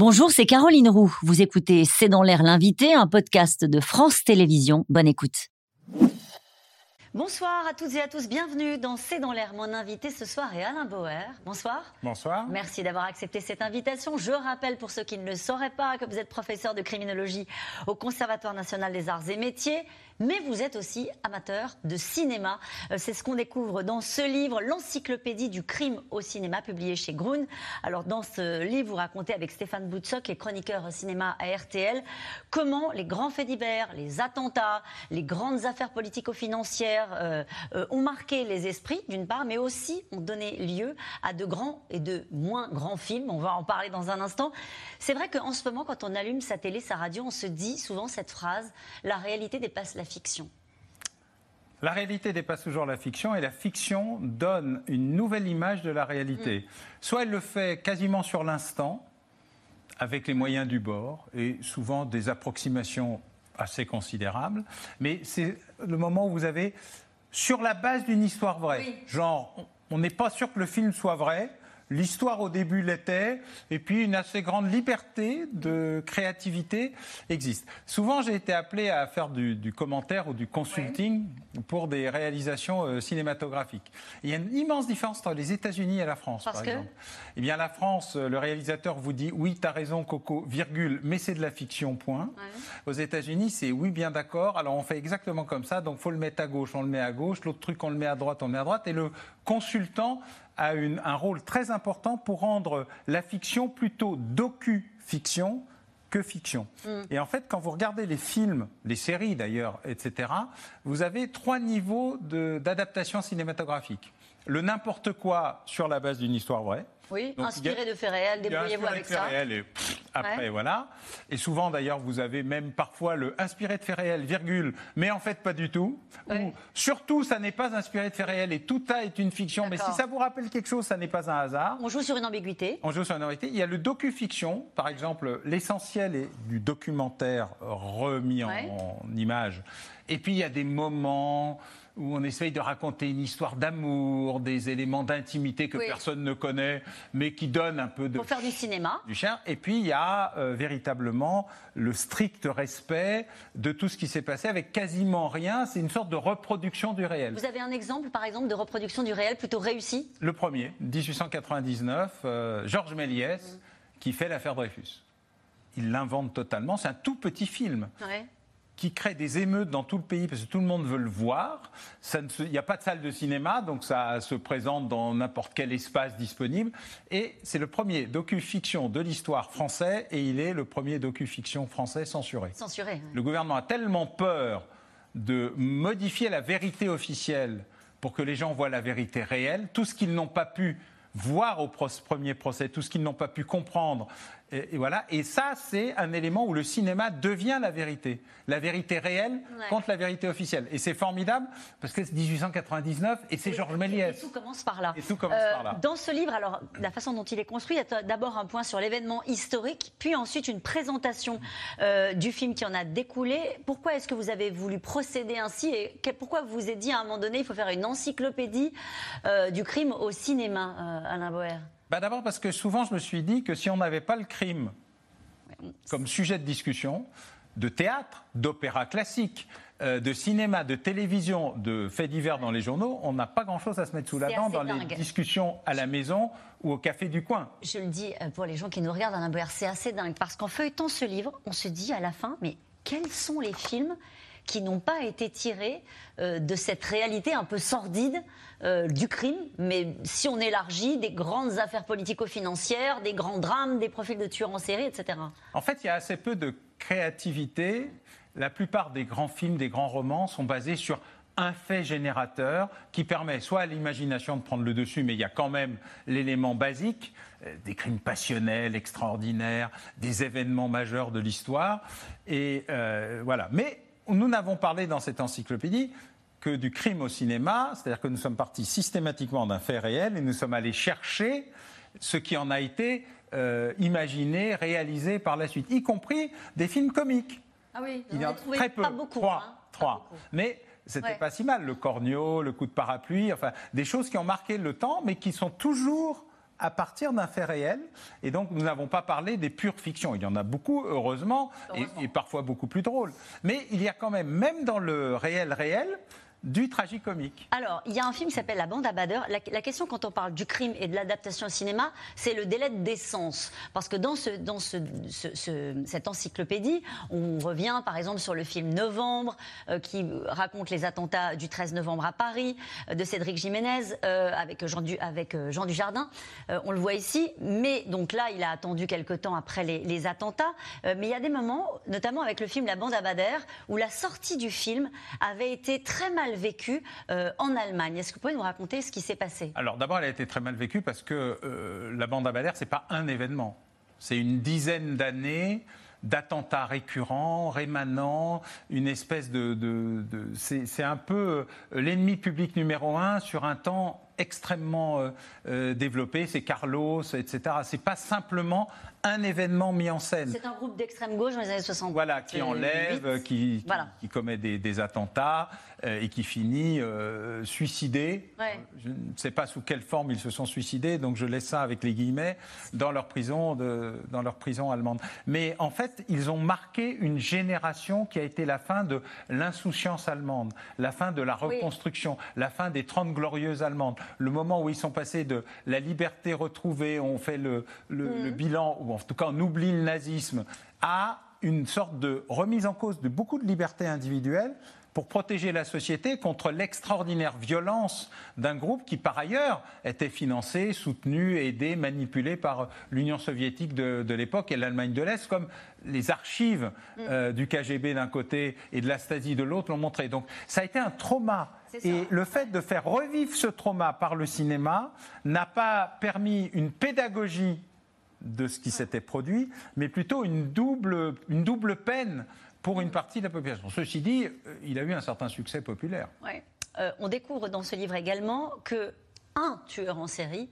Bonjour, c'est Caroline Roux. Vous écoutez C'est dans l'air l'invité, un podcast de France Télévisions. Bonne écoute. Bonsoir à toutes et à tous, bienvenue dans C'est dans l'air. Mon invité ce soir est Alain Bauer. Bonsoir. Bonsoir. Merci d'avoir accepté cette invitation. Je rappelle pour ceux qui ne le sauraient pas que vous êtes professeur de criminologie au Conservatoire national des arts et métiers mais vous êtes aussi amateur de cinéma. Euh, c'est ce qu'on découvre dans ce livre, l'encyclopédie du crime au cinéma, publié chez Grun. Alors dans ce livre, vous racontez avec Stéphane Boutsock, et chroniqueur cinéma à RTL, comment les grands faits divers, les attentats, les grandes affaires politico-financières euh, euh, ont marqué les esprits, d'une part, mais aussi ont donné lieu à de grands et de moins grands films. On va en parler dans un instant. C'est vrai qu'en ce moment, quand on allume sa télé, sa radio, on se dit souvent cette phrase, la réalité dépasse la fiction la réalité dépasse toujours la fiction et la fiction donne une nouvelle image de la réalité. Mm. Soit elle le fait quasiment sur l'instant, avec les moyens du bord et souvent des approximations assez considérables, mais c'est le moment où vous avez, sur la base d'une histoire vraie, genre on n'est pas sûr que le film soit vrai, L'histoire au début l'était, et puis une assez grande liberté de créativité existe. Souvent, j'ai été appelé à faire du, commentaire ou du consulting pour des réalisations euh, cinématographiques. Il y a une immense différence entre les États-Unis et la France, par exemple. Eh bien, la France, euh, le réalisateur vous dit oui, tu as raison, Coco, virgule, mais c'est de la fiction, point. Aux États-Unis, c'est oui, bien d'accord. Alors, on fait exactement comme ça. Donc, faut le mettre à gauche, on le met à gauche. L'autre truc, on le met à droite, on le met à droite. Et le consultant a un rôle très important pour rendre la fiction plutôt docu-fiction que fiction. Mm. Et en fait, quand vous regardez les films, les séries d'ailleurs, etc., vous avez trois niveaux d'adaptation cinématographique. Le n'importe quoi sur la base d'une histoire vraie. Oui, inspiré de faits réels, débrouillez-vous avec de faits Réels et après, voilà. Et souvent, d'ailleurs, vous avez même parfois le inspiré de faits réels, virgule, mais en fait pas du tout. Ou surtout, ça n'est pas inspiré de faits réels et tout ça est une fiction. Mais si ça vous rappelle quelque chose, ça n'est pas un hasard. On joue sur une ambiguïté. On joue sur une ambiguïté. Il y a le docu-fiction, par exemple, l'essentiel est du documentaire remis en, en image. Et puis il y a des moments où on essaye de raconter une histoire d'amour, des éléments d'intimité que personne ne connaît, mais qui donnent un peu de... Pour faire du cinéma. Du chien. Et puis, il y a euh, véritablement le strict respect de tout ce qui s'est passé avec quasiment rien. C'est une sorte de reproduction du réel. Vous avez un exemple, par exemple, de reproduction du réel plutôt réussi? Le premier, 1899, euh, Georges Méliès, mm. qui fait l'affaire Dreyfus. Il l'invente totalement. C'est un tout petit film. Ouais qui crée des émeutes dans tout le pays parce que tout le monde veut le voir. Il n'y a pas de salle de cinéma, donc ça se présente dans n'importe quel espace disponible. Et c'est le premier docu-fiction de l'histoire français et il est le premier docu-fiction français censuré. Censuré. Le gouvernement a tellement peur de modifier la vérité officielle pour que les gens voient la vérité réelle, tout ce qu'ils n'ont pas pu voir au premier procès, tout ce qu'ils n'ont pas pu comprendre et, voilà. Et ça, c'est un élément où le cinéma devient la vérité. La vérité réelle contre la vérité officielle. Et c'est formidable parce que c'est 1899 et c'est Georges Méliès. Et tout commence par là. Et tout commence par là. Euh, dans ce livre, alors, la façon dont il est construit, il y a d'abord un point sur l'événement historique, puis ensuite une présentation euh, du film qui en a découlé. Pourquoi est-ce que vous avez voulu procéder ainsi et pourquoi vous vous êtes dit à un moment donné, il faut faire une encyclopédie euh, du crime au cinéma, Alain Boer? Bah, d'abord parce que souvent je me suis dit que si on n'avait pas le crime comme sujet de discussion, de théâtre, d'opéra classique, euh, de cinéma, de télévision, de faits divers dans les journaux, on n'a pas grand-chose à se mettre sous la dent dans les discussions à la maison ou au café du coin. Je le dis euh, pour les gens qui nous regardent, Alain Boer, c'est assez dingue parce qu'en feuilletant ce livre, on se dit à la fin, mais quels sont les films qui n'ont pas été tirés euh, de cette réalité un peu sordide euh, du crime, mais si on élargit des grandes affaires politico-financières, des grands drames, des profils de tueurs en série, etc. En fait, il y a assez peu de créativité. La plupart des grands films, des grands romans sont basés sur un fait générateur qui permet soit à l'imagination de prendre le dessus, mais il y a quand même l'élément basique, euh, des crimes passionnels extraordinaires, des événements majeurs de l'histoire. Et voilà. Mais nous n'avons parlé dans cette encyclopédie que du crime au cinéma, c'est-à-dire que nous sommes partis systématiquement d'un fait réel et nous sommes allés chercher ce qui en a été euh, imaginé, réalisé par la suite, y compris des films comiques. Ah oui, il y en a très peu. Pas beaucoup. Trois. Hein. trois. Mais c'était pas si mal. Le corneau, le coup de parapluie, enfin, des choses qui ont marqué le temps, mais qui sont toujours à partir d'un fait réel. Et donc, nous n'avons pas parlé des pures fictions. Il y en a beaucoup, heureusement, Heureusement. Et, et parfois beaucoup plus drôles. Mais il y a quand même, même dans le réel réel, du tragicomique. Alors, il y a un film qui s'appelle La bande à Bader. La, question, quand on parle du crime et de l'adaptation au cinéma, c'est le délai de décence. Parce que dans, ce, dans ce, ce- ce- cette encyclopédie, on revient par exemple sur le film Novembre, euh, qui raconte les attentats du 13 novembre à Paris, euh, de Cédric Jiménez, euh, avec, Jean du, avec Jean Dujardin. On le voit ici. Mais donc là, il a attendu quelques temps après les, les attentats. Mais il y a des moments, notamment avec le film La bande à Bader, où la sortie du film avait été très mal vécue euh, en Allemagne. Est-ce que vous pouvez nous raconter ce qui s'est passé? Alors d'abord, elle a été très mal vécue parce que euh, la bande à Bader, c'est pas un événement. C'est une dizaine d'années d'attentats récurrents, rémanents, une espèce de... c'est un peu euh, l'ennemi public numéro un sur un temps extrêmement développé. C'est Carlos, etc. C'est pas simplement un événement mis en scène. C'est un groupe d'extrême gauche dans les années 60. Voilà, qui enlève, qui, qui- Voilà. qui commet des, des attentats euh, et qui finit euh, suicidé. Ouais. Je ne sais pas sous quelle forme ils se sont suicidés, donc je laisse ça avec les guillemets dans leur prison, de, dans leur prison allemande. Mais en fait, ils ont marqué une génération qui a été la fin de l'insouciance allemande, la fin de la Oui. reconstruction, la fin des 30 glorieuses allemandes, le moment où ils sont passés de la liberté retrouvée, on fait le, le- le bilan, ou en tout cas on oublie le nazisme, à une sorte de remise en cause de beaucoup de libertés individuelles pour protéger la société contre l'extraordinaire violence d'un groupe qui, par ailleurs, était financé, soutenu, aidé, manipulé par l'Union soviétique de, de l'époque et l'Allemagne de l'Est, comme les archives euh, du KGB d'un côté et de la Stasi de l'autre l'ont montré. Donc ça a été un trauma. Et le fait de faire revivre ce trauma par le cinéma n'a pas permis une pédagogie de ce qui s'était produit, mais plutôt une double, une double peine pour une partie de la population. Ceci dit, euh, il a eu un certain succès populaire. Ouais. Euh, on découvre dans ce livre également que un tueur en série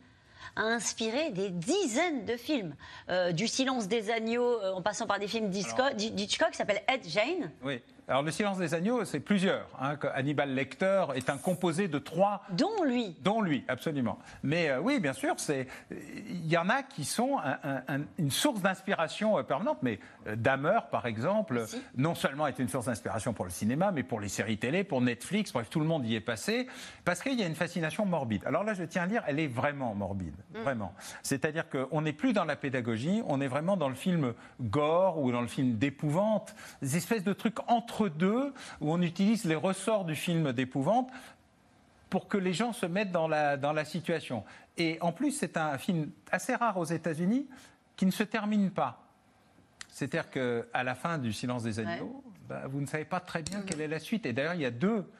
a inspiré des dizaines de films, Euh, du Silence des agneaux, euh, en passant par des films d'Hitchcock, d'Hitchcock qui s'appelle Ed Jane, Oui. Alors, Le silence des agneaux, c'est plusieurs. hein, Hannibal Lecter est un composé de trois dont lui. Dont lui, absolument. Mais euh, oui, bien sûr, c'est il y en a qui sont un- un- un- une source d'inspiration euh, permanente. Mais euh, Dahmer, par exemple, Si. non seulement est une source d'inspiration pour le cinéma, mais pour les séries télé, pour Netflix, bref, tout le monde y est passé, parce qu'il y a une fascination morbide. Alors là, je tiens à dire, elle est vraiment morbide, vraiment. C'est-à-dire qu'on n'est plus dans la pédagogie, on est vraiment dans le film gore ou dans le film d'épouvante, des espèces de trucs entre deux où on utilise les ressorts du film d'épouvante pour que les gens se mettent dans la, dans la situation. Et en plus, c'est un film assez rare aux États-Unis qui ne se termine pas. C'est-à-dire qu'à la fin du Silence des agneaux, bah, vous ne savez pas très bien quelle est la suite. Et d'ailleurs, il y a deux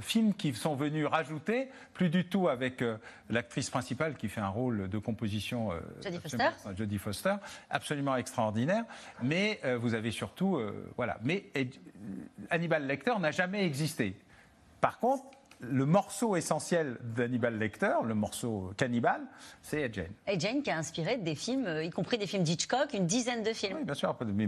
films qui sont venus rajouter, plus du tout avec euh, l'actrice principale qui fait un rôle de composition. euh, Jodie Foster. Jodie Foster, absolument extraordinaire. Mais euh, vous avez surtout, euh, voilà. Mais Hannibal Lecter n'a jamais existé. Par contre, le morceau essentiel d'Hannibal Lecter, le morceau cannibale, c'est Ed Jane. Ed Jane qui a inspiré des films, euh, y compris des films d'Hitchcock, une dizaine de films. Oui, bien sûr, mais,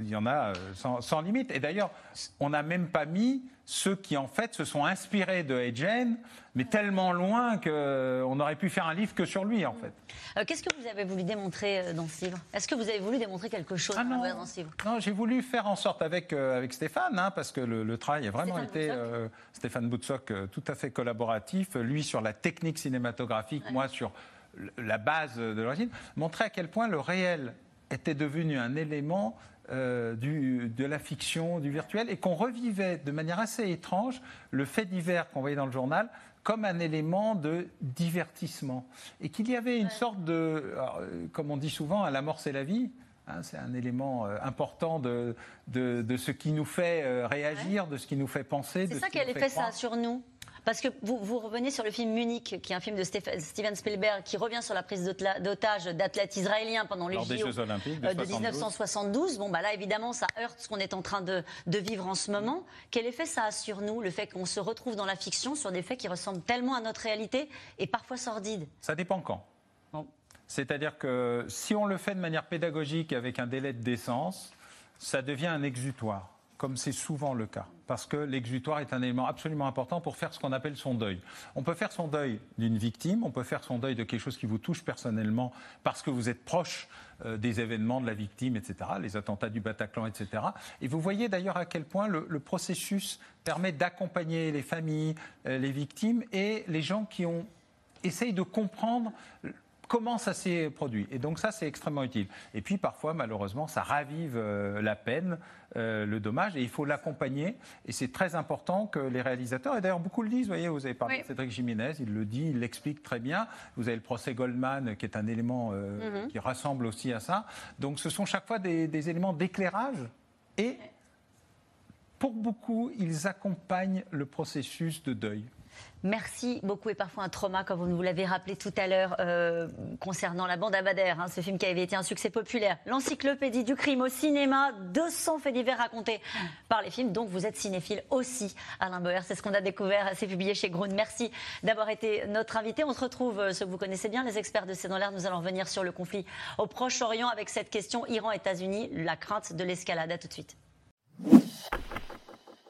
il y en a euh, sans, sans limite. Et d'ailleurs, on n'a même pas mis ceux qui, en fait, se sont inspirés de Jane, mais tellement loin qu'on aurait pu faire un livre que sur lui, en fait. Euh, Qu'est-ce que vous avez voulu démontrer euh, dans ce livre? Est-ce que vous avez voulu démontrer quelque chose Ah non, dans ce livre? Non j'ai voulu faire en sorte avec, euh, avec Stéphane, hein, parce que le, le travail a vraiment Stéphane été, euh, Stéphane Boutsock, euh, tout à fait collaboratif, lui sur la technique cinématographique, moi sur la base de l'origine, montrer à quel point le réel était devenu un élément euh, du- de la fiction, du virtuel, et qu'on revivait de manière assez étrange le fait divers qu'on voyait dans le journal comme un élément de divertissement. Et qu'il y avait une sorte de, alors, euh, comme on dit souvent, à la mort c'est la vie. hein, c'est un élément euh, important de, de, de ce qui nous fait euh, réagir, de ce qui nous fait penser. C'est ce ça qui quel effet ça a sur nous parce que vous, vous revenez sur le film Munich, qui est un film de Steven Spielberg, qui revient sur la prise d'otages d'athlètes israéliens pendant les Lors des JO Jeux Olympiques de euh, de 72. 1972. Bon, bah là, évidemment, ça heurte ce qu'on est en train de, de vivre en ce moment. Quel effet ça a sur nous, le fait qu'on se retrouve dans la fiction sur des faits qui ressemblent tellement à notre réalité et parfois sordides? Ça dépend quand. Bon. C'est-à-dire que si on le fait de manière pédagogique avec un délai de décence, ça devient un exutoire. Comme c'est souvent le cas, parce que l'exutoire est un élément absolument important pour faire ce qu'on appelle son deuil. On peut faire son deuil d'une victime, on peut faire son deuil de quelque chose qui vous touche personnellement parce que vous êtes proche euh, des événements de la victime, etc., les attentats du Bataclan, etc. Et vous voyez d'ailleurs à quel point le, processus permet d'accompagner les familles, euh, les victimes et les gens qui ont essayé de comprendre comment ça s'est produit. Et donc ça, c'est extrêmement utile. Et puis parfois, malheureusement, ça ravive euh, la peine, euh, le dommage, et il faut l'accompagner. Et c'est très important que les réalisateurs, et d'ailleurs beaucoup le disent, vous voyez, vous avez parlé de Cédric Jiménez, il le dit, il l'explique très bien. Vous avez le procès Goldman, qui est un élément euh, mhm. qui rassemble aussi à ça. Donc ce sont chaque fois des, des éléments d'éclairage et pour beaucoup, ils accompagnent le processus de deuil. Merci beaucoup et parfois un trauma, comme vous nous l'avez rappelé tout à l'heure, euh, concernant la bande Abadère, hein, ce film qui avait été un succès populaire. L'encyclopédie du crime au cinéma, 200 faits divers racontés par les films. Donc vous êtes cinéphile aussi, Alain Boer. C'est ce qu'on a découvert, c'est publié chez Grune. Merci d'avoir été notre invité. On se retrouve, euh, ce que vous connaissez bien, les experts de C'est dans l'air. Nous allons revenir sur le conflit au Proche-Orient avec cette question Iran-États-Unis, la crainte de l'escalade. À tout de suite.